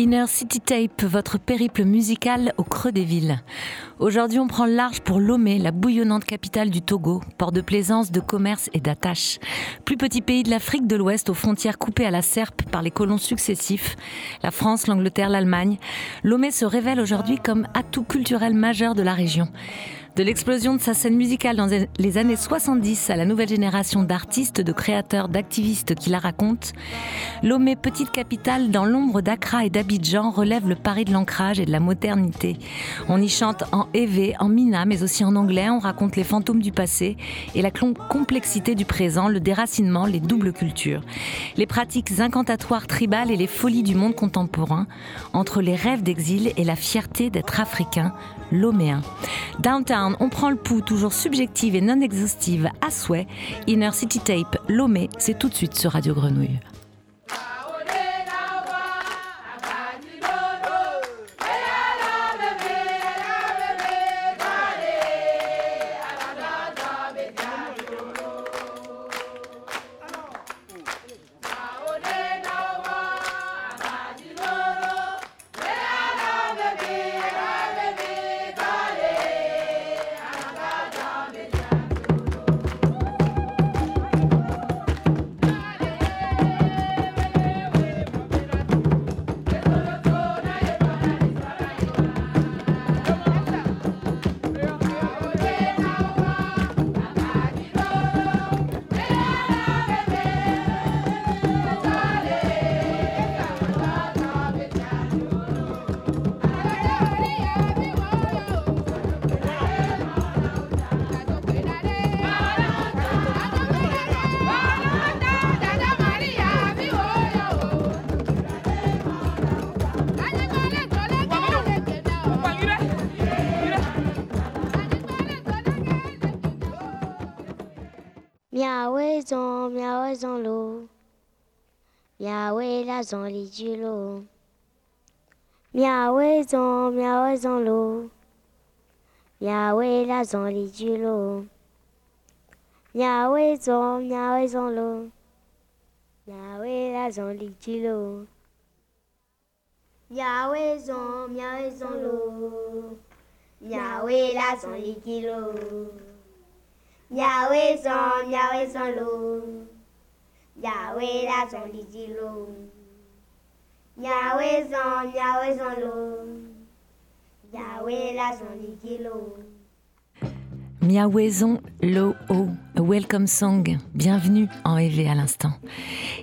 Inner City Tape, votre périple musical au creux des villes. Aujourd'hui, on prend le large pour Lomé, la bouillonnante capitale du Togo, port de plaisance, de commerce et d'attache. Plus petit pays de l'Afrique de l'Ouest, aux frontières coupées à la serpe par les colons successifs, la France, l'Angleterre, l'Allemagne, Lomé se révèle aujourd'hui comme atout culturel majeur de la région. De l'explosion de sa scène musicale dans les années 70 à la nouvelle génération d'artistes, de créateurs, d'activistes qui la racontent, Lomé, petite capitale dans l'ombre d'Accra et d'Abidjan, relève le pari de l'ancrage et de la modernité. On y chante en évé, en mina, mais aussi en anglais. On raconte les fantômes du passé et la complexité du présent, le déracinement, les doubles cultures. Les pratiques incantatoires tribales et les folies du monde contemporain, entre les rêves d'exil et la fierté d'être africain, loméen. Downtown, on prend le pouls, toujours subjective et non exhaustive à souhait. Inner City Tape, Lomé, c'est tout de suite sur Radio Grenouille. Zon miawe zon lo la zon li du lo miawe zon miawe zon lo miawe la zon li du lo miawe zon miawe zon lo miawe la zon li du lo miawe zon miawe zon lo miawe la zon li du lo Yahweh son, Yahweh son l'eau. Yahweh la son l'eau. Yahweh son, Yahweh son l'eau. Yahweh la son l'eau. Miaouaison Lo O, a welcome song, bienvenue en EV à l'instant.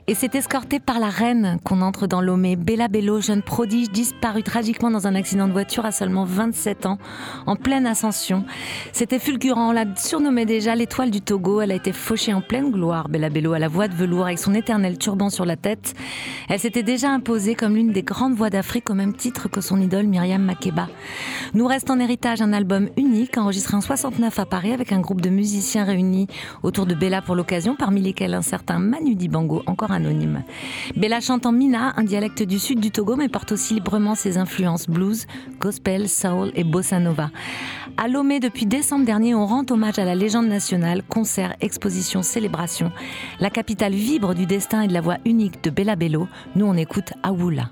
Et c'est escorté par la reine qu'on entre dans Lomé, Bella Bello, jeune prodige disparue tragiquement dans un accident de voiture à seulement 27 ans, en pleine ascension. C'était fulgurant, on l'a surnommée déjà l'étoile du Togo, elle a été fauchée en pleine gloire, Bella Bello, à la voix de velours avec son éternel turban sur la tête. Elle s'était déjà imposée comme l'une des grandes voix d'Afrique au même titre que son idole Myriam Makeba. Nous reste en héritage un album unique enregistré en 69 à Paris avec un groupe de musiciens réunis autour de Bella pour l'occasion, parmi lesquels un certain Manu Dibango, encore anonyme. Bella chante en mina, un dialecte du sud du Togo, mais porte aussi librement ses influences blues, gospel, soul et bossa nova. À Lomé, depuis décembre dernier, on rend hommage à la légende nationale, concerts, expositions, célébrations. La capitale vibre du destin et de la voix unique de Bella Bello. Nous, on écoute Aoula.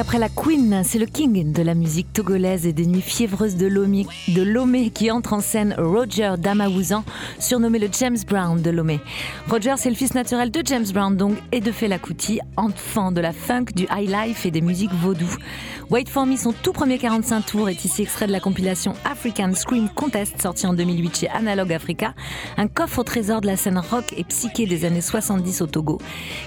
Après la Queen, c'est le king de la musique togolaise et des nuits fiévreuses de Lomé, de Lomé qui entre en scène Roger Damaouzan, surnommé le James Brown de Lomé. Roger, c'est le fils naturel de James Brown donc et de Fela Kuti, enfant de la funk, du high life et des musiques vaudou. Wait for Me, son tout premier 45 tours, est ici extrait de la compilation African Scream Contest, sortie en 2008 chez Analog Africa, un coffre au trésor de la scène rock et psyché des années 70 au Togo,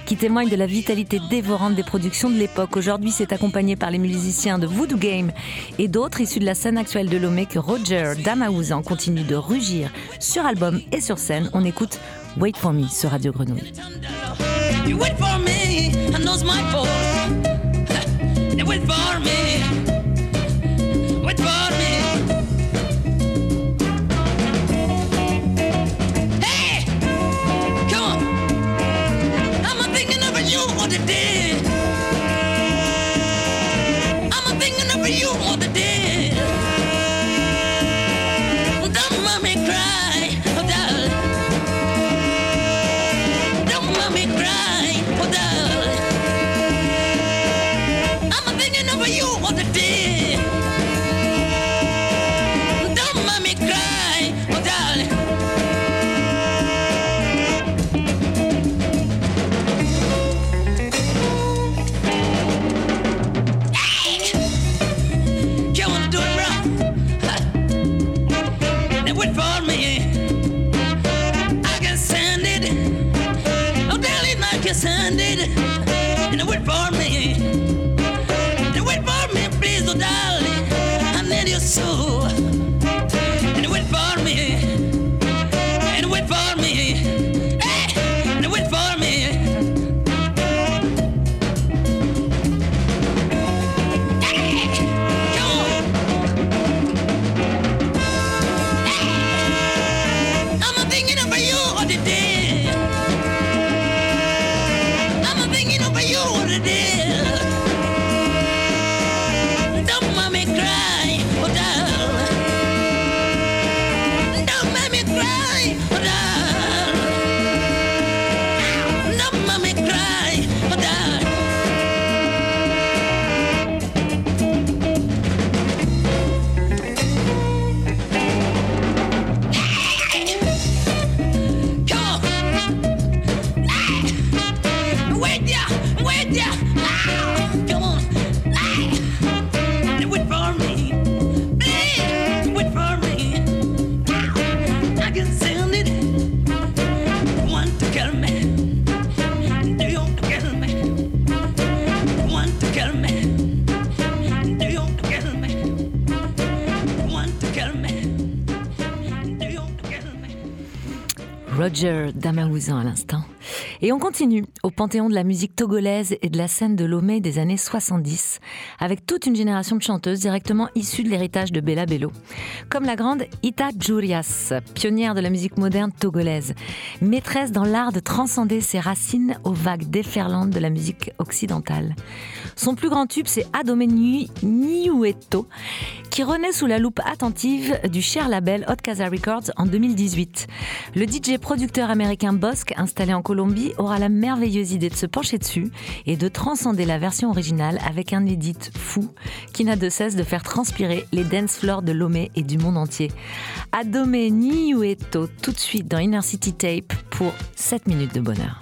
qui témoigne de la vitalité dévorante des productions de l'époque. Aujourd'hui, c'est accompagné par les musiciens de Voodoo Game et d'autres issus de la scène actuelle de Lomé que Roger Damaouzan continue de rugir sur album et sur scène. On écoute Wait for Me sur Radio Grenouille. Damaouzan à l'instant. Et on continue au panthéon de la musique togolaise et de la scène de Lomé des années 70, avec toute une génération de chanteuses directement issues de l'héritage de Bella Bello, comme la grande Ita Jurias, pionnière de la musique moderne togolaise, maîtresse dans l'art de transcender ses racines aux vagues déferlantes de la musique occidentale. Son plus grand tube, c'est Adome Nui Niueto, qui renaît sous la loupe attentive du cher label Hot Casa Records en 2018. Le DJ producteur américain Bosque, installé en Colombie, aura la merveilleuse idée de se pencher dessus et de transcender la version originale avec un edit fou qui n'a de cesse de faire transpirer les dance floors de Lomé et du monde entier. Adome Niueto, tout de suite dans Inner City Tape pour 7 minutes de bonheur.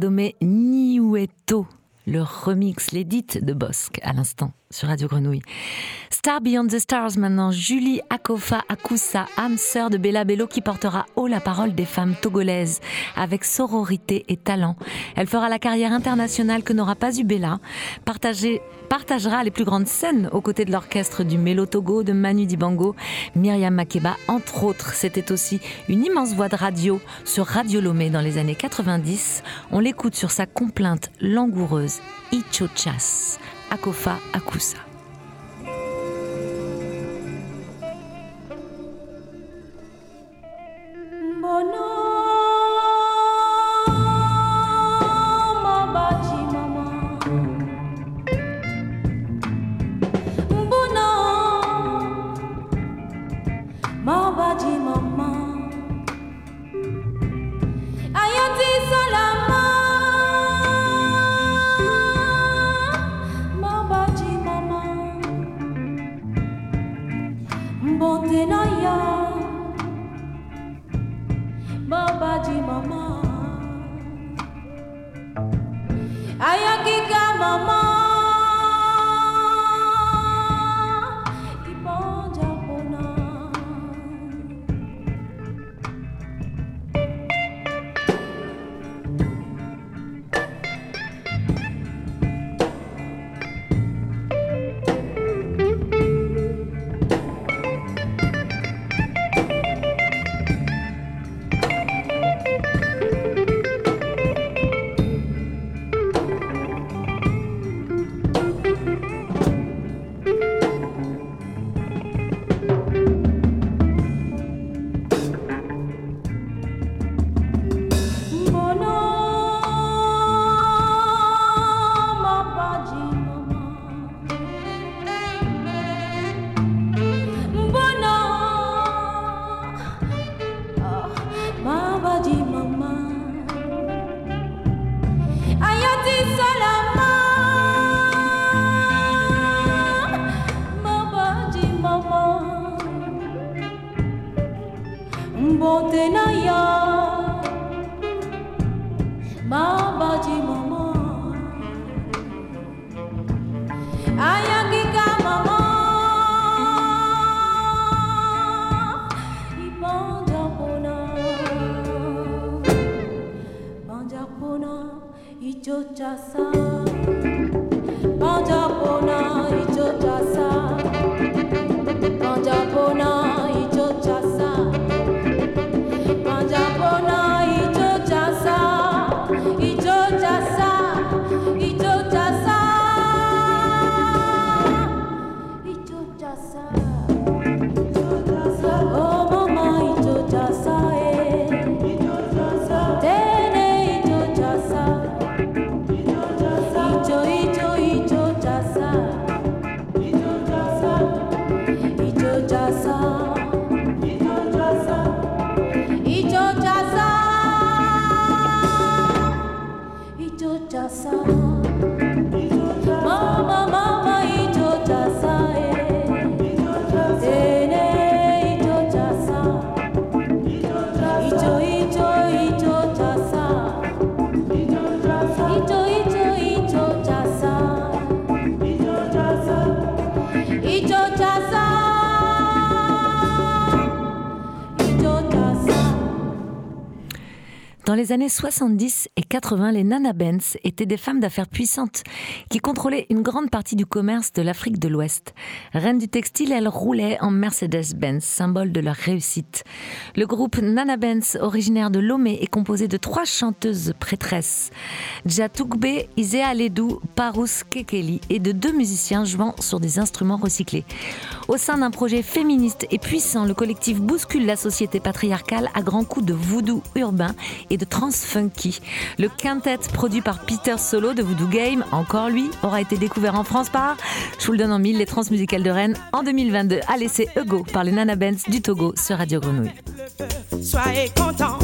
Le remix, l'édite de Bosque à l'instant sur Radio Grenouille. Star Beyond the Stars maintenant, Julie Akofa Akusa, âme sœur de Bella Bello qui portera haut la parole des femmes togolaises avec sororité et talent. Elle fera la carrière internationale que n'aura pas eu Bella, partagera les plus grandes scènes aux côtés de l'orchestre du Mélo Togo, de Manu Dibango, Myriam Makeba, entre autres. C'était aussi une immense voix de radio sur Radio Lomé dans les années 90. On l'écoute sur sa complainte langoureuse Ichochas. Akofa Akusa. Dans les années 70 et 80, les Nana Benz étaient des femmes d'affaires puissantes qui contrôlaient une grande partie du commerce de l'Afrique de l'Ouest. Reines du textile, elles roulaient en Mercedes-Benz, symbole de leur réussite. Le groupe Nana Benz, originaire de Lomé, est composé de trois chanteuses prêtresses, Jatugbe Isea Ledou, Parus Kekeli, et de deux musiciens jouant sur des instruments recyclés. Au sein d'un projet féministe et puissant, le collectif bouscule la société patriarcale à grands coups de voodoo urbain et de trance funky. Le quintet produit par Peter Solo de Voodoo Game, encore lui, aura été découvert en France par, je vous le donne en mille, les trans musicales de Rennes en 2022. Allez, c'est Ego par les Nana Benz du Togo sur Radio Grenouille. Soyez contents.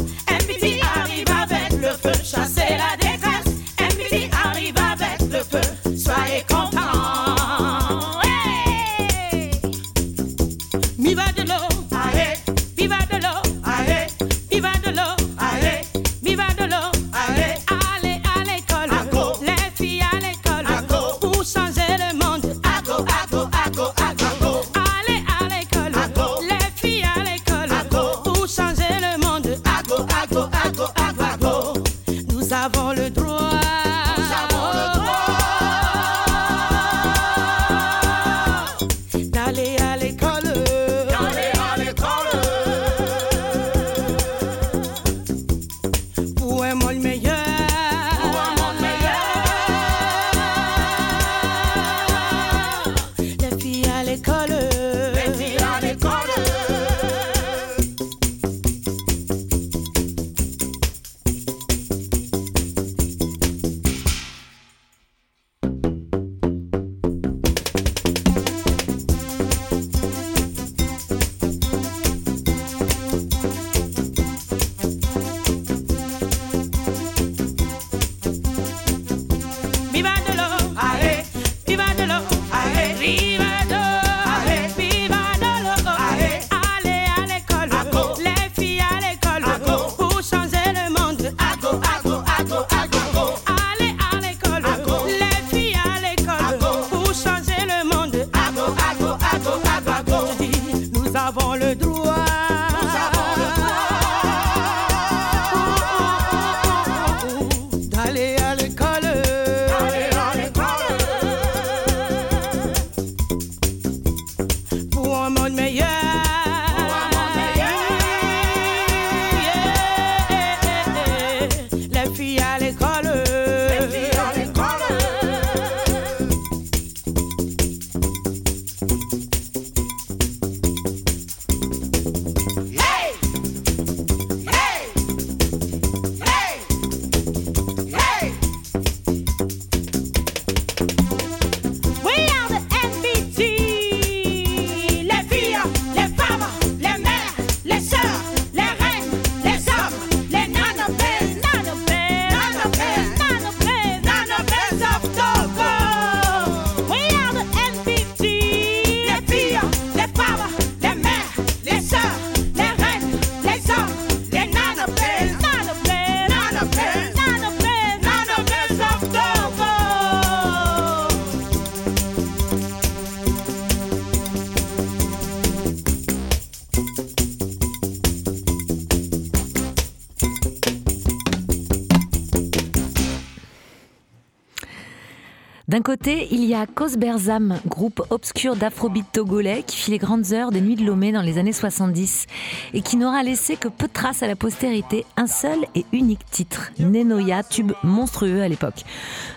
D'un côté, il y a Berzam, groupe obscur d'afrobeat togolais qui fit les grandes heures des Nuits de Lomé dans les années 70 et qui n'aura laissé que peu de traces à la postérité, un seul et unique titre, Nenoya, tube monstrueux à l'époque.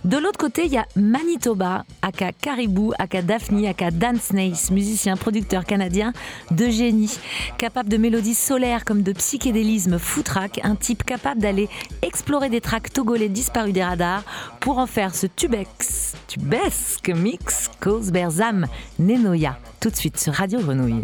De l'autre côté, il y a Manitoba, aka Caribou, aka Daphne, aka Dan Snace, musicien, producteur canadien de génie, capable de mélodies solaires comme de psychédélisme foutraque, un type capable d'aller explorer des tracks togolais disparus des radars pour en faire ce tubex tubesque mix Cause Berzam Nenoya, tout de suite sur Radio Grenouille.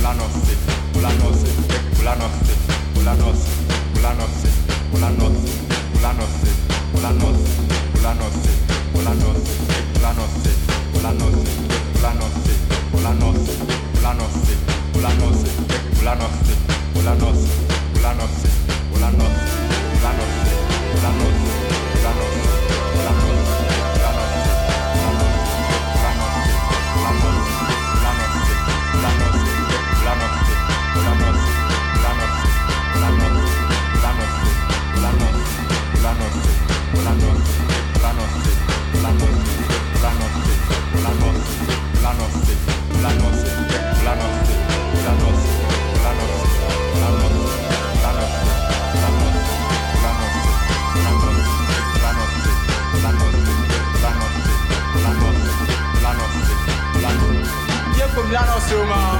Ulanos, Ulanos, Ulanos, Ulanos, Llanosuma.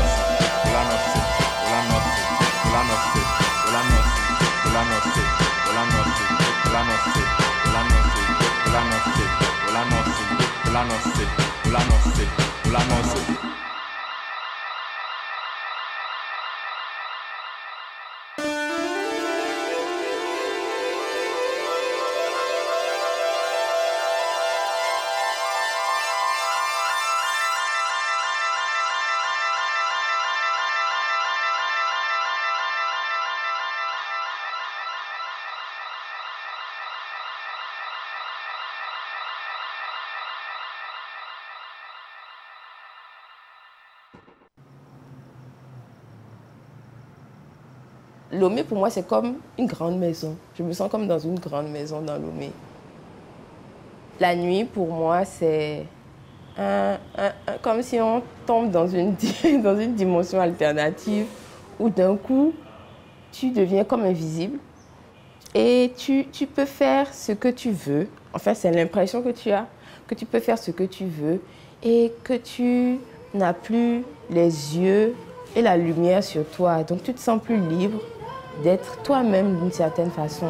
Lomé, pour moi, c'est comme une grande maison. Je me sens comme dans une grande maison dans Lomé. La nuit, pour moi, c'est comme si on tombe dans une, dans une dimension alternative où d'un coup, tu deviens comme invisible et tu, tu peux faire ce que tu veux. Enfin, c'est l'impression que tu as, que tu peux faire ce que tu veux et que tu n'as plus les yeux et la lumière sur toi. Donc tu te sens plus libre d'être toi-même d'une certaine façon.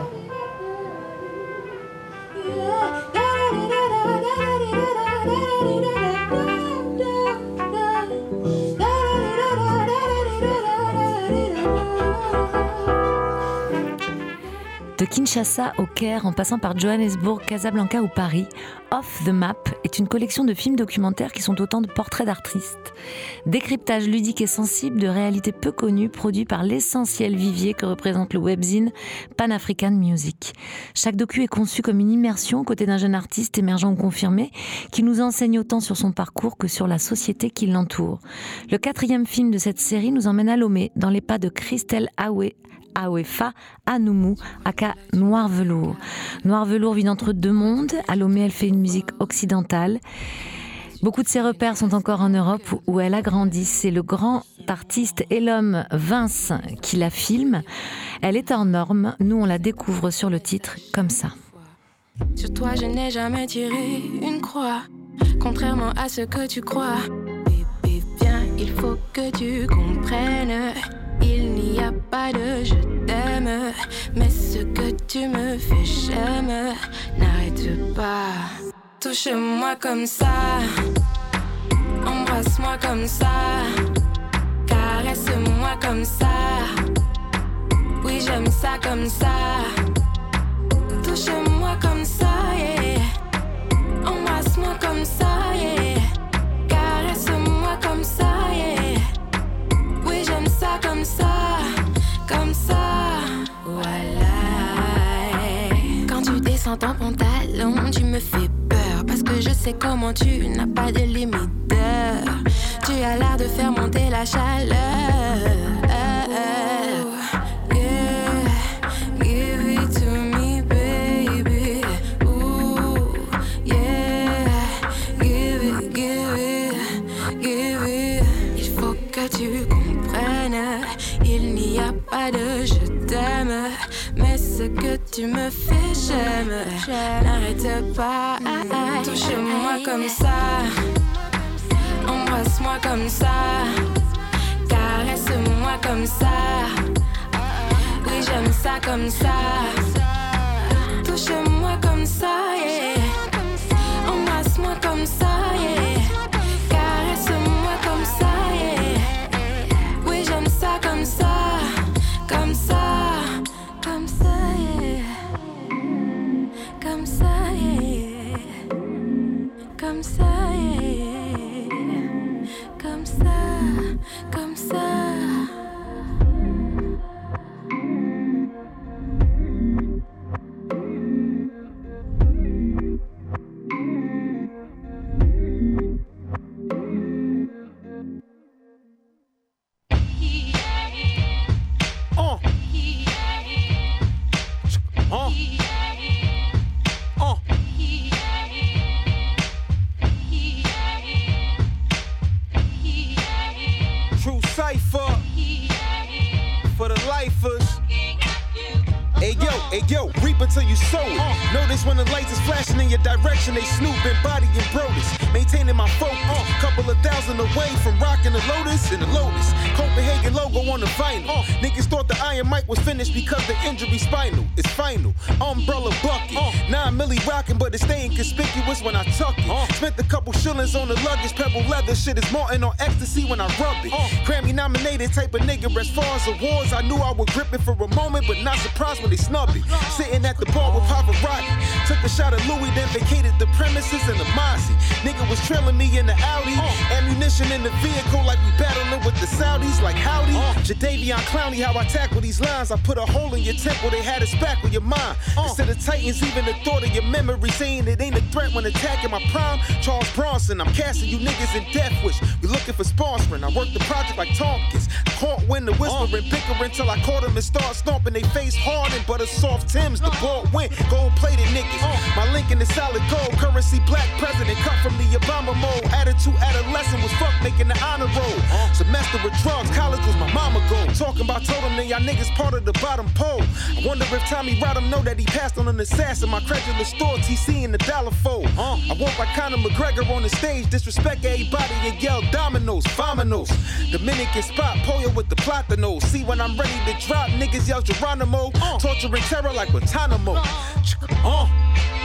De Kinshasa au Caire, en passant par Johannesburg, Casablanca ou Paris, Off the Map est une collection de films documentaires qui sont autant de portraits d'artistes. Décryptage ludique et sensible de réalités peu connues produits par l'essentiel vivier que représente le webzine Pan African Music. Chaque docu est conçu comme une immersion aux côtés d'un jeune artiste émergent ou confirmé qui nous enseigne autant sur son parcours que sur la société qui l'entoure. Le quatrième film de cette série nous emmène à Lomé, dans les pas de Christelle Aoué, Awefa Anoumou, aka Noir Velours. Noir Velours vit entre deux mondes. À Lomé, elle fait une musique occidentale. Beaucoup de ses repères sont encore en Europe où elle a grandi. C'est le grand artiste et l'homme Vince qui la filme. Elle est en norme. Nous, on la découvre sur le titre comme ça. Sur toi, je n'ai jamais tiré une croix, contrairement à ce que tu crois. Bébé, il faut que tu comprennes. Il n'y a pas de je t'aime, mais ce que tu me fais, j'aime. N'arrête pas, touche-moi comme ça, embrasse-moi comme ça, caresse-moi comme ça. Oui, j'aime ça comme ça, touche-moi comme ça, yeah. embrasse-moi comme ça, yeah. Comme ça, comme ça. Voilà. Quand tu descends ton pantalon, tu me fais peur. Parce que je sais comment tu n'as pas de limiteur. Tu as l'air de faire monter la chaleur. Pas de je t'aime, mais ce que tu me fais, j'aime. N'arrête pas, touche-moi comme ça, embrasse-moi comme ça, caresse-moi comme ça. Oui, j'aime ça comme ça. Touche-moi comme ça, yeah. But it's staying conspicuous when I tuck it. Spent a couple shillings on the luggage, pebble leather. Shit is Martin on ecstasy when I rub it. Grammy nominated type of nigga. As far as awards, I knew I would grip it for a moment, but not surprised when they snub lobby. Sitting at the bar with Pavarotti. Took a shot at Louis, then vacated the premises in the Mossy. Trailing me in the Audi. Uh. Ammunition in the vehicle like we battling with the Saudis. Like howdy. Uh. Jadavion Clowney, how I tackle these lines. I put a hole in your temple, they had us back with your mind. Uh. Instead of Titans, even the thought of your memory saying it ain't a threat when attacking my prime. Charles Bronson, I'm casting you niggas in Death Wish. We looking for sponsoring. I work the project like Tompkins. I caught when the whispering, bickering till I caught him and start stomping. They face hardened, but a soft Tim's. The ball went gold plated niggas. My link in the solid gold currency, black president cut from the Obama mold. Attitude adolescent was fuck making the honor roll. Semester with drugs, college was my mama goal. Talking about told him that y'all niggas part of the bottom pole. I wonder if Tommy Rodham know that he passed on an assassin. My credulous store, TC in the dollar fold. I walk like Conor McGregor on the stage, disrespect everybody and yell dominoes, vominos. Dominican spot, Poyo with the platanos. See when I'm ready to drop, niggas yell Geronimo. Torturing terror like Guantanamo. Uh.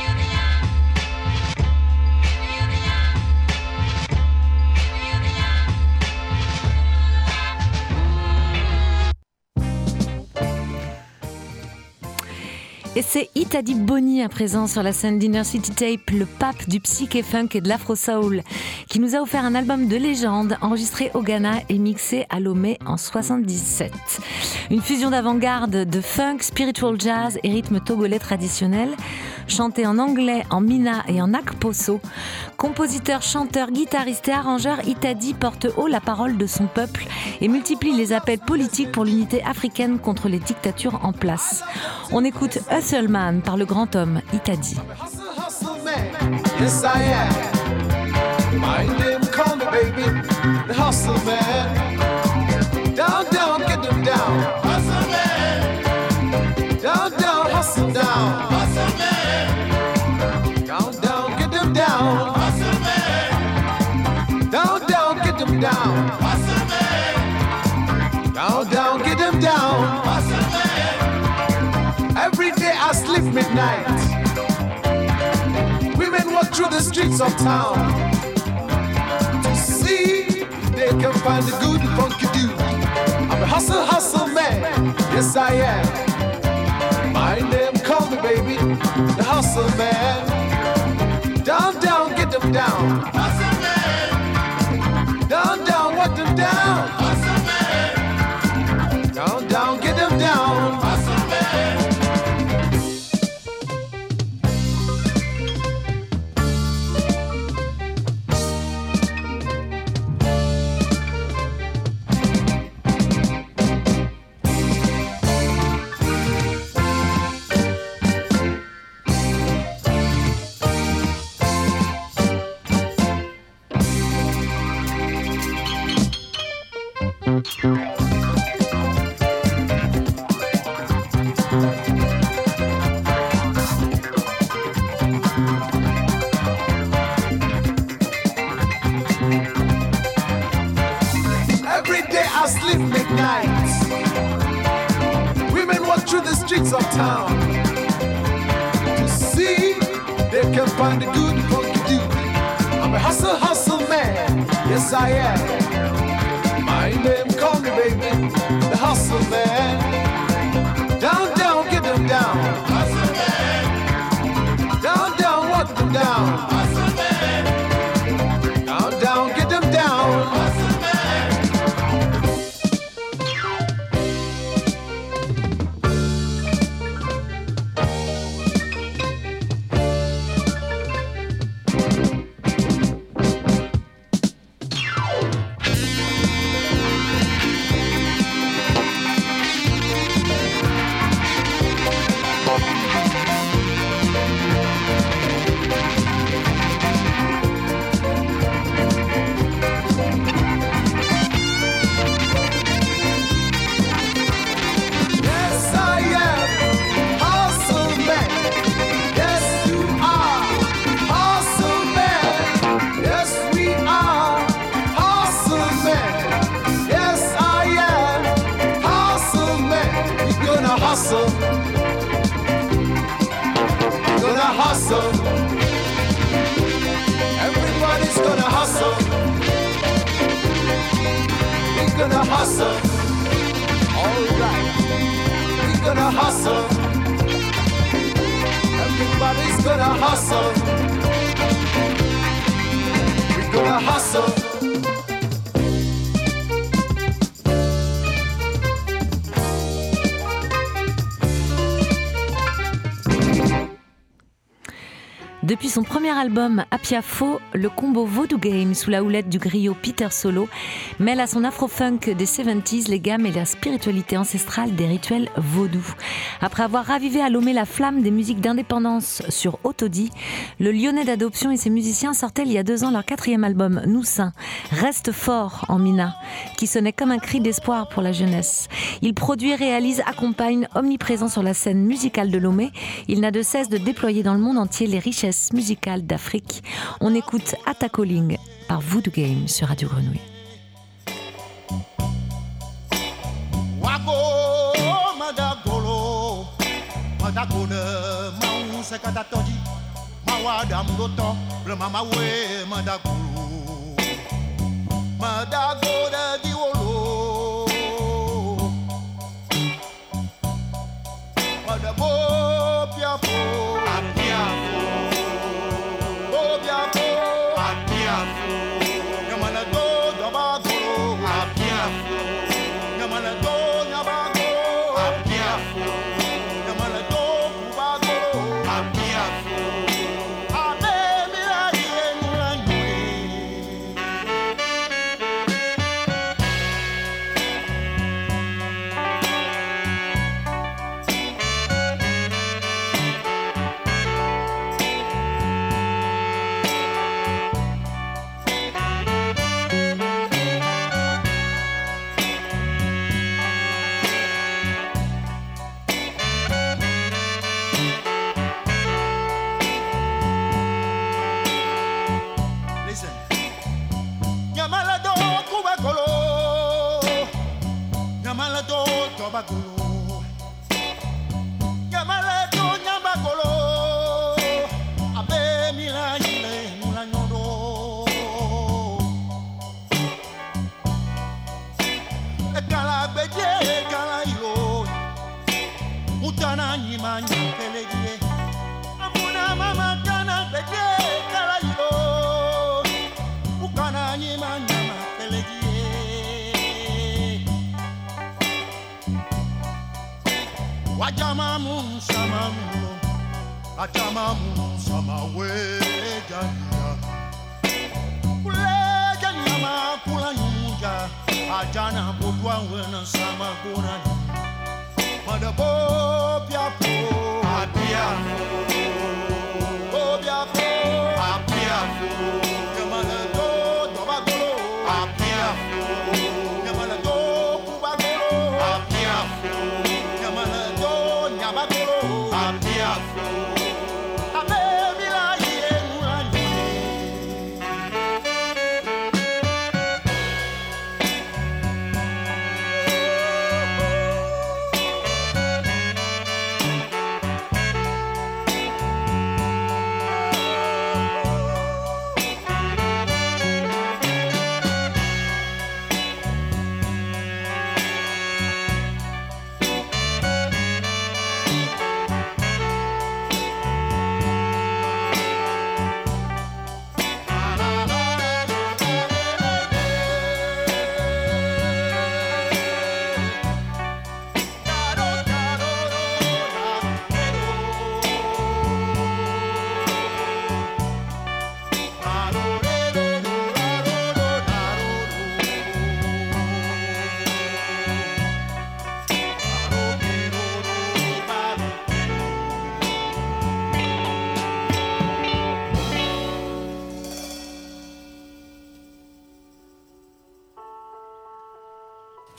Et c'est Itadi Boni à présent sur la scène d'Inner City Tape, le pape du psyché funk et de l'afro soul, qui nous a offert un album de légende enregistré au Ghana et mixé à Lomé en 77. Une fusion d'avant-garde de funk, spiritual jazz et rythme togolais traditionnel, chanté en anglais, en mina et en akposo. Compositeur, chanteur, guitariste et arrangeur, Itadi porte haut la parole de son peuple et multiplie les appels politiques pour l'unité africaine contre les dictatures en place. On écoute Hustle Man par le grand homme Itadi. Streets of town to see if they can find the good funky dude. I'm a hustle, hustle man. Yes, I am. Album Apiafo, le combo Voodoo Game sous la houlette du griot Peter Solo mêle à son afro-funk des 70s les gammes et la spiritualité ancestrale des rituels vaudous. Après avoir ravivé à Lomé la flamme des musiques d'indépendance sur Autodie, le Lyonnais d'adoption et ses musiciens sortaient il y a deux ans leur quatrième album Nous Saints, Reste fort en Mina, qui sonnait comme un cri d'espoir pour la jeunesse. Il produit, réalise, accompagne, omniprésent sur la scène musicale de Lomé, il n'a de cesse de déployer dans le monde entier les richesses musicales d'Afrique. On écoute Attacolling par Voodoo Game sur Radio Grenouille. bună Mau se kata toji Mau adam goto Rama ma we ma da guru di olo Ma bo pia po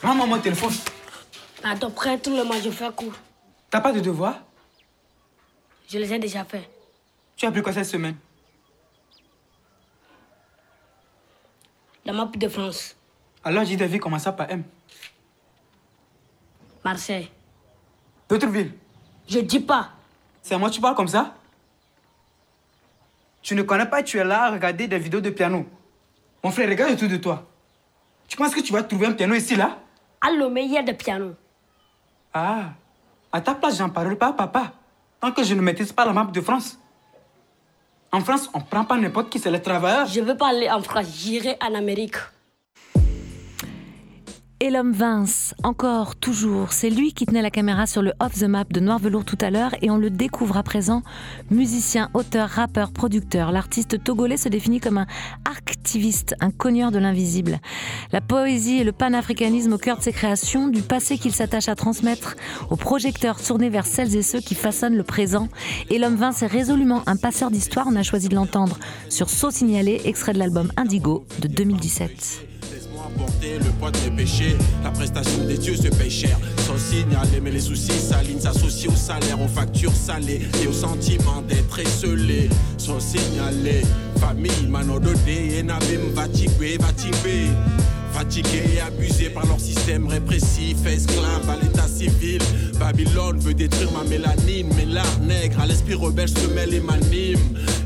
Rends-moi mon téléphone. Attends, près tout le monde, je fais cours. T'as pas de devoir? Je les ai déjà faits. Tu as appris quoi cette semaine? La map de France, Alors j'ai devais commencer par M. Marseille. D'autres villes? Je dis pas. C'est à moi que tu parles comme ça? Tu ne connais pas, tu es là à regarder des vidéos de piano. Mon frère, regarde autour de toi. Tu penses que tu vas trouver un piano ici, là? À Lomé, il y a des pianos. Ah, à ta place, j'en parle pas papa. Tant que je ne maîtrise pas la map de France. En France, on prend pas n'importe qui, c'est les travailleurs. Je veux pas aller en France, j'irai en Amérique. Et l'homme Vince, encore, toujours, c'est lui qui tenait la caméra sur le Off the Map de Noir Velours tout à l'heure et on le découvre à présent. Musicien, auteur, rappeur, producteur, l'artiste togolais se définit comme un activiste, un cogneur de l'invisible. La poésie et le panafricanisme au cœur de ses créations, du passé qu'il s'attache à transmettre, au projecteur tourné vers celles et ceux qui façonnent le présent. Et l'homme Vince est résolument un passeur d'histoire, on a choisi de l'entendre sur Saut Signalé, extrait de l'album Indigo de 2017 le poids de mes péchés. La prestation des dieux se paye cher. Sans signaler, mais les soucis s'alignent, s'associent au salaire, aux factures salées et au sentiment d'être esselé. Sans signaler, famille, mano de et navim, va tibé, va. Fatigués et abusés par leur système répressif, esclaves à l'état civil. Babylone veut détruire ma mélanine, mais l'art nègre à l'esprit rebelle se mêle et m'anime.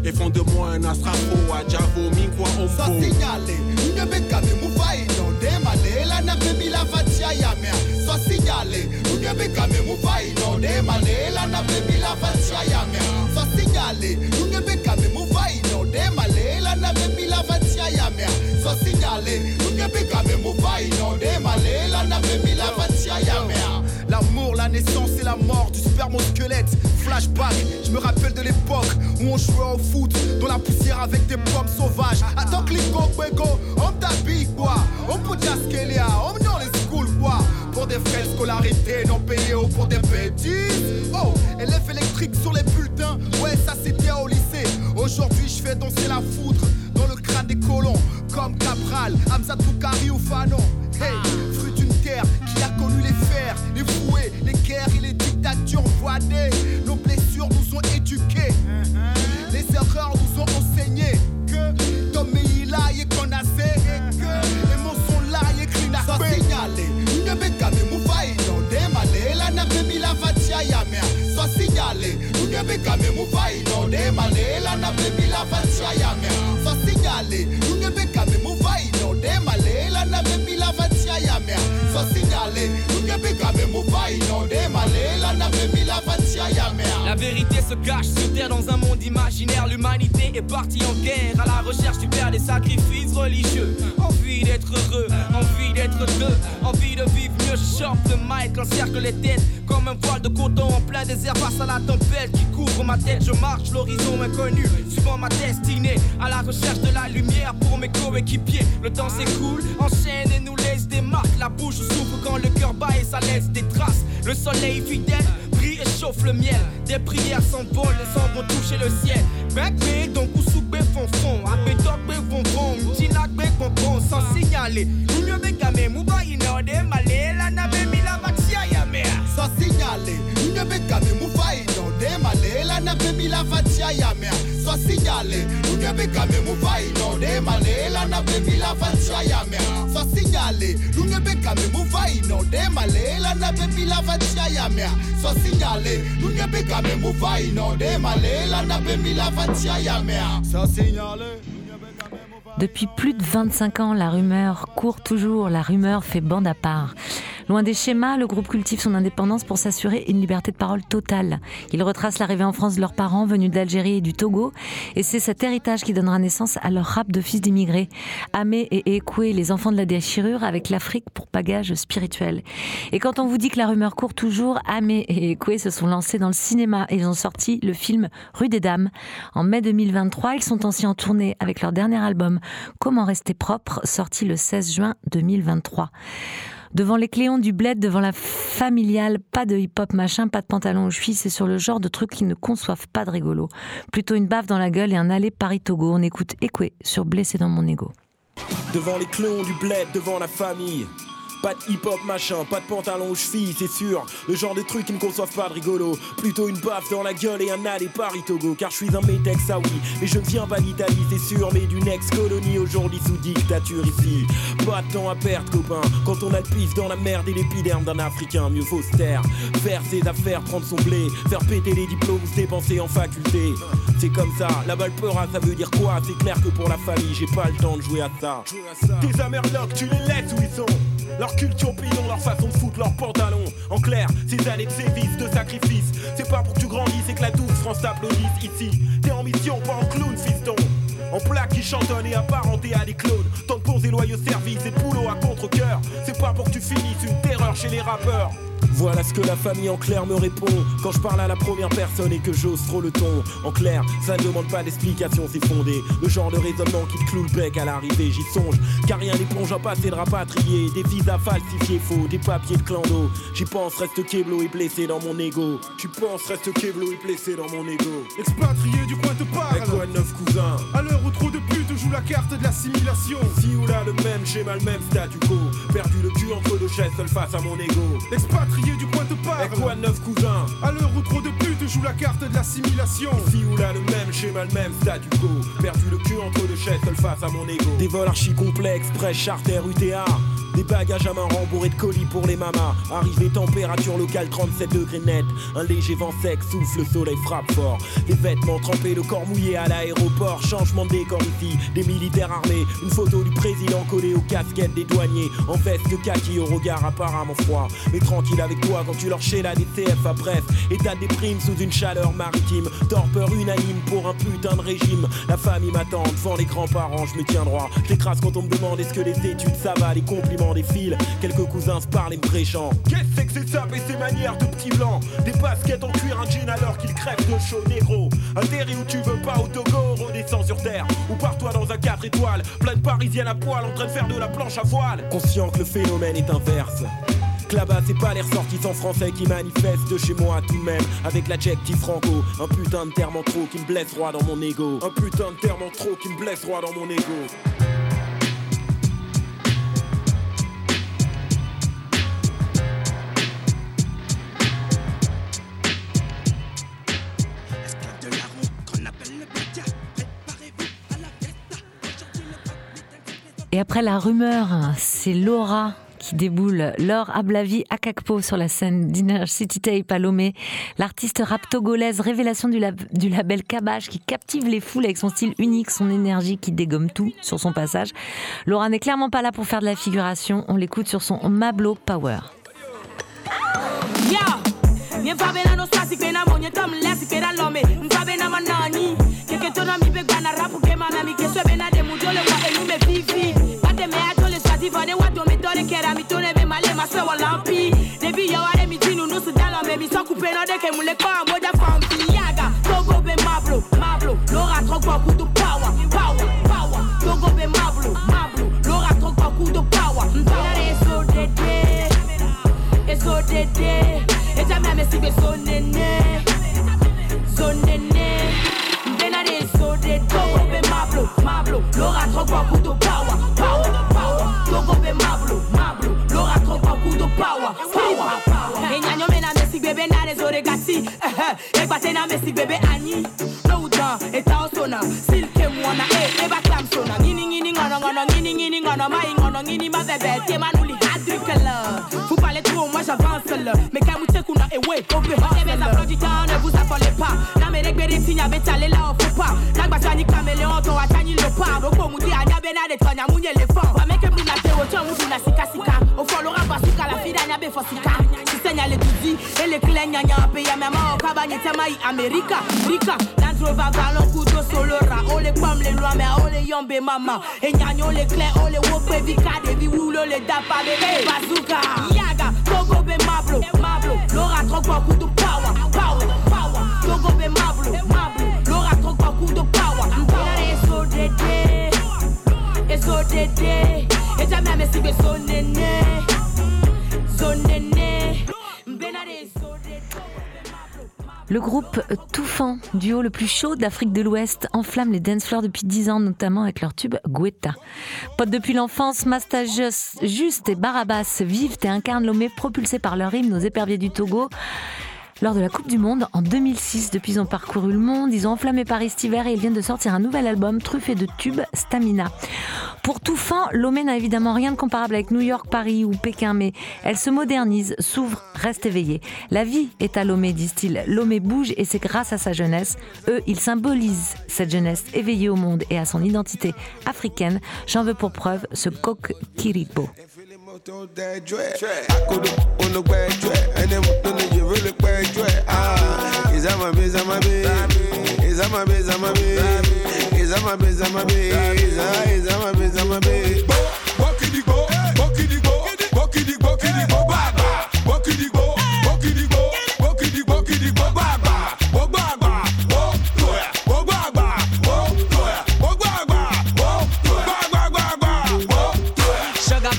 Et font de moi un astrafo, à Javo, Minkwa, Ofo. signale, unyebekame mufaino ndemalela napemila fatia yamea Sa signale, unyebekame mufaino ndemalela napemila fatia yamea Sa signale, unyebekame mufaino ndemalela napemila fatia yamea Sa signale, unyebekame naissance et la mort du spermosquelette. Flashback, je me rappelle de l'époque où on jouait au foot dans la poussière avec des pommes sauvages. Attends que les go, go, on t'habille quoi. On peut jaskelia, on dans les schools quoi. Pour des frais de scolarité non payés ou pour des bêtises. Oh, élève électrique sur les bulletins. Ouais, ça c'était au lycée. Aujourd'hui, je fais danser la foudre dans le crâne des colons. Comme Cabral, Hamza Toukari ou Fanon. Hey, connu les fers, les fouets, les guerres et les dictatures voilées. Nos blessures nous ont éduqués. Les erreurs nous ont enseigné que Tom là et a et que les mots sont là et écrits na Ça signalé, une bekame mufaino, demalela na bemi la fatia ya mea. Ça signalé, une bekame mufaino, demalela na bemi la fatia ya mea. Ça signalé, la fatia ya mea. Ça signalé, une bekame mufaino, demalela na bemi la vérité se cache sur terre dans un monde imaginaire. L'humanité est partie en guerre à la recherche du père des sacrifices religieux. Envie d'être heureux, envie d'être deux, envie de vivre mieux. Je chope le mic, encercle les têtes comme un voile de coton en plein désert face à la tempête qui couvre ma tête. Je marche l'horizon inconnu, suivant ma destinée à la recherche de la lumière pour mes coéquipiers. Le temps s'écoule, enchaîne et nous laisse des marques. La bouche souffre quand le cœur bat et ça laisse des traces. Le soleil fidèle brille et chauffe le miel. Des prières s'envolent, les sang vont toucher le ciel. Bec, donc ou be fond fond. Ape tok be fond fond. Mtinak be fond fond. Sans signaler. Nous be kame muba inode demalela na bemi la fatia ya mea. Sans signaler, une bekame mufaino, demalela na bemi la fatia ya mea. Sans signaler, une bekame mufaino, demalela na bemi la fatia ya mea. Sans signaler, une bekame mufaino, demalela na bemi la fatia ya mea. Sans signaler. Depuis plus de 25 ans, la rumeur court toujours, la rumeur fait bande à part. Loin des schémas, le groupe cultive son indépendance pour s'assurer une liberté de parole totale. Il retrace l'arrivée en France de leurs parents venus d'Algérie et du Togo, et c'est cet héritage qui donnera naissance à leur rap de fils d'immigrés. Amé et Ekoué, les enfants de la déchirure, avec l'Afrique pour bagage spirituel. Et quand on vous dit que la rumeur court toujours, Amé et Ekoué se sont lancés dans le cinéma et ils ont sorti le film Rue des Dames. En mai 2023, ils sont aussi en tournée avec leur dernier album Comment rester propre, sorti le 16 juin 2023 devant les cléons du bled, devant la familiale, pas de hip-hop machin, pas de pantalon aux chevilles, c'est sur le genre de trucs qui ne conçoivent pas de rigolo. Plutôt une baffe dans la gueule et un aller Paris-Togo. On écoute Ekoué sur Blessé dans mon ego. Devant les clones du bled, devant la famille. Pas de hip-hop machin, pas de pantalon aux chevilles, c'est sûr. Le genre de trucs qui ne conçoivent pas de rigolo. Plutôt une baffe dans la gueule et un aller Paris Togo. Car je suis un métex, ah oui. Mais je ne viens pas d'Italie, c'est sûr. Mais d'une ex-colonie aujourd'hui sous dictature ici. Pas de temps à perdre, copain. Quand on a le pif dans la merde et l'épiderme d'un Africain, mieux faut se taire. Faire ses affaires, prendre son blé. Faire péter les diplômes, se dépenser en faculté. C'est comme ça, la balle peura, ça veut dire quoi? C'est clair que pour la famille, j'ai pas le temps de jouer à ça. Tes amerlocs, tu les laisses où ils sont. Leur culture payant, leur façon de foutre leurs pantalons. En clair, ces années de sévices, de sacrifices, c'est pas pour que tu grandisses et que la douce, France t'applaudisse ici. T'es en mission, pas en clown, fiston. En plaque qui chantonne et apparenté à des clones. Tant de bons et loyaux services et de à contre-coeur. C'est pas pour que tu finisses une terreur chez les rappeurs. Voilà ce que la famille en clair me répond quand je parle à la première personne et que j'ose trop le ton. En clair, ça ne demande pas d'explication, c'est fondé. Le genre de raisonnement qui te cloue le bec à l'arrivée, j'y songe. Car rien n'éponge un passé de rapatrié, des visas falsifiés faux, des papiers de clando. J'y pense, reste Keblo et blessé dans mon ego. Tu penses, reste Keblo et blessé dans mon ego. Expatrié du coin te parle. Et quoi de neuf cousin À l'heure où trop de la carte de l'assimilation. Si ou là, le même schéma, le même statu quo. Perdu le cul entre deux chaises, seul face à mon ego. Expatrié du coin te parle. Et quoi de neuf cousin À l'heure où trop de putes jouent la carte de l'assimilation. Si ou là, le même schéma, le même statu. Perdu le cul entre deux chaises, seul face à mon ego. Des vols archi complexes, presse, charter, UTA. Des bagages à main rembourrés de colis pour les mamas. Arrivée température locale 37 degrés net. Un léger vent sec souffle, le soleil frappe fort. Les vêtements trempés, le corps mouillé à l'aéroport. Changement de décor ici, des militaires armés. Une photo du président collée aux casquettes des douaniers. En veste de kaki au regard apparemment froid. Mais tranquille avec toi quand tu leur la DCF à bref. État des primes sous une chaleur maritime. Torpeur unanime pour un putain de régime. La famille m'attend devant les grands-parents, je me tiens droit. Je l'écrase quand on me demande est-ce que les études ça va, les compliments des fils. Quelques cousins se parlent et me prêchant. Qu'est-ce que c'est ça? Et ces manières de petits blancs Des baskets en cuir, un jean alors qu'ils crèvent de chaud négro. Un terri où tu veux pas au Togo, redescends sur terre. Ou pars-toi dans un 4 étoiles, plein de parisiennes à poil en train de faire de la planche à voile. Conscient que le phénomène est inverse. Que Là-bas, c'est pas les ressortissants français qui manifestent chez moi tout de même. Avec l'adjectif franco, un putain de terme en trop qui me blesse droit dans mon ego. Un putain de terme en trop qui me blesse droit dans mon ego. Et après la rumeur, c'est Laura qui déboule. Laure Ablavi Akakpo sur la scène d'Inner City Tape à Lomé. L'artiste rap togolaise, révélation du, lab- du label Kabash qui captive les foules avec son style unique, son énergie qui dégomme tout sur son passage. Laura n'est clairement pas là pour faire de la figuration. On l'écoute sur son Mablo Power. De kera mi ma se wa lampi Debi yo are mi nusu dalo me mi coupe no de ke Yaga, Togo mablo, mablo Lora kwa kutu power, power, power. Togo mablo, mablo Lora kwa kutu so dede eso dede. Eja me me sibe so nene So nene. Mbena de so dede. Togo mablo, mablo Lora kwa kuto power, power, power. Togo mablo power, power, power Enyanyo me na me si bebe na de zore gati Egbate na me si bebe ani No udan, eta osona Silke mwana, eh, eba klam sona Ngini ngini ngono ngono, ngini ngini ngono Mai ngono, ngini ma bebe nuli hadrikala Vous moi j'avance Mais quand vous t'écoutez, kuna ewe Obe hustle Les applaudissants, ne vous affolez pas Na me rek bere tinya betale là on faut pas Nagbachani caméléon, ton achani leopard Oko muti anya bena de tonya munye l'éléphant Va meke muna tero, chon mutu na sika sika. O folo ramba suka, la fida nya be fosika Sisenya le tuzi, ele kile nya nya Pe ya mema o kabanye tema i Amerika Rika, Land Rover ballon kudo solo ra O le pom le loin, mais o le yombe mama. E nyanyo le clé, o le wope vika wulo le dapa bazooka. Yaga, Togo be mablo, mablo. Lora trok kwa kudo power, power, power. Togo be mablo, mablo. Lora Eso dede, eso dede. Nene nene Le groupe Touffant, duo le plus chaud d'Afrique de l'Ouest, enflamme les dance floors depuis 10 ans, notamment avec leur tube Guetta. Potes depuis l'enfance, Masta Just Juste et Barabas vivent et incarnent Lomé propulsés par leur hymne aux éperviers du Togo. Lors de la Coupe du Monde en 2006, depuis ils ont parcouru le monde, ils ont enflammé Paris cet hiver et ils viennent de sortir un nouvel album truffé de tubes Stamina. Pour Touffant, Lomé n'a évidemment rien de comparable avec New York, Paris ou Pékin, mais elle se modernise, s'ouvre, reste éveillée. La vie est à Lomé, disent-ils. Lomé bouge et c'est grâce à sa jeunesse. Eux, ils symbolisent cette jeunesse éveillée au monde et à son identité africaine. J'en veux pour preuve ce coq Kiripo. Is that my biz, my biz? Is that my biz, my biz? Is that my biz, my biz? Is that my biz, my biz? Bokidi go, bokidi go, bokidi bokidi go baba, bokidi go, bokidi go, bokidi bokidi go baba, go baba.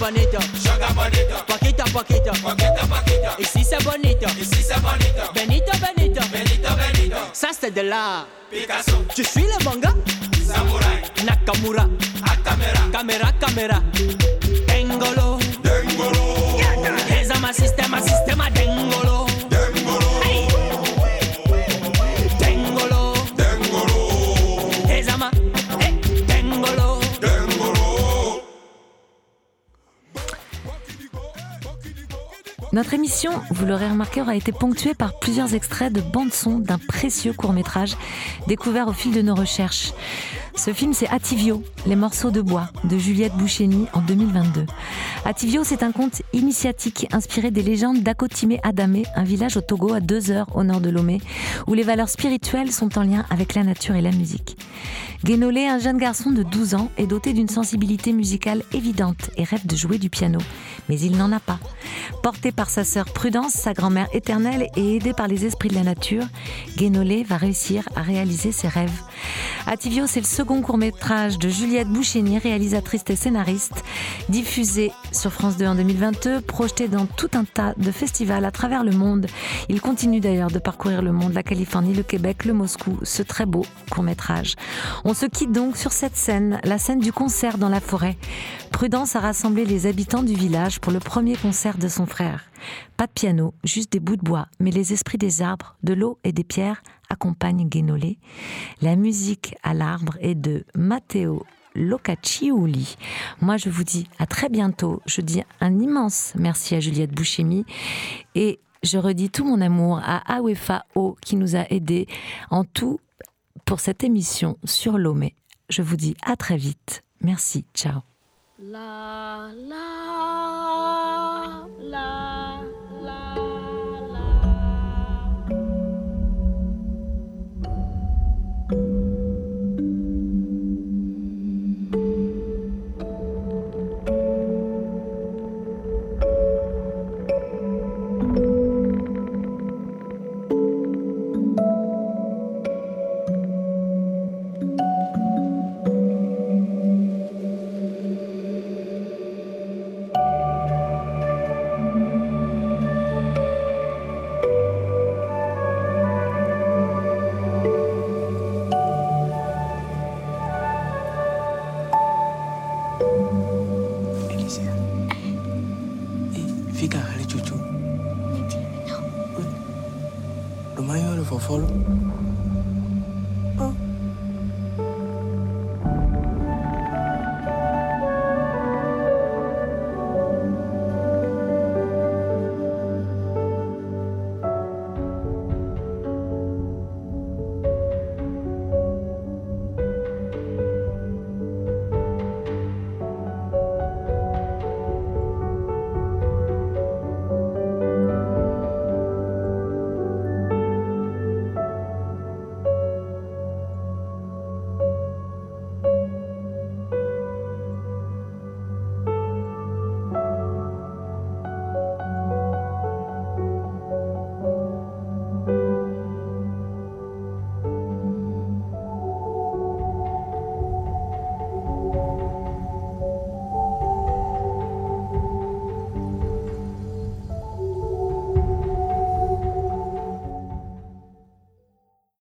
Bonito, sugar bonito, poquito, poquito, poquito, poquito. Y si se bonito, y si se bonito, Ven Ça c'est de l'art. Picasso, Tu suis le manga? Samurai, Nakamura, Akamera, caméra caméra. Dengolo, Notre émission, vous l'aurez remarqué, aura été ponctuée par plusieurs extraits de bande-son d'un précieux court-métrage découvert au fil de nos recherches. Ce film, c'est Ativio, Les morceaux de bois, de Juliette Boucheni en 2022. Ativio, c'est un conte initiatique inspiré des légendes d'Akotime Adamé, un village au Togo à deux heures au nord de Lomé, où les valeurs spirituelles sont en lien avec la nature et la musique. Guénolé, un jeune garçon de 12 ans, est doté d'une sensibilité musicale évidente et rêve de jouer du piano. Mais il n'en a pas. Porté par sa sœur Prudence, sa grand-mère éternelle et aidé par les esprits de la nature, Guénolé va réussir à réaliser ses rêves. Ativio, c'est le second court-métrage de Juliette Boucheni, réalisatrice et scénariste, diffusé sur France 2 en 2022, projeté dans tout un tas de festivals à travers le monde. Il continue d'ailleurs de parcourir le monde, la Californie, le Québec, le Moscou, ce très beau court-métrage. On se quitte donc sur cette scène, la scène du concert dans la forêt. Prudence a rassemblé les habitants du village pour le premier concert de son frère. Pas de piano, juste des bouts de bois, mais les esprits des arbres, de l'eau et des pierres accompagnent Guénolé. La musique à l'arbre est de Matteo Locaccioli. Moi, je vous dis à très bientôt. Je dis un immense merci à Juliette Bouchemi et je redis tout mon amour à Awefa O qui nous a aidés en tout pour cette émission sur Lomé. Je vous dis à très vite. Merci. Ciao.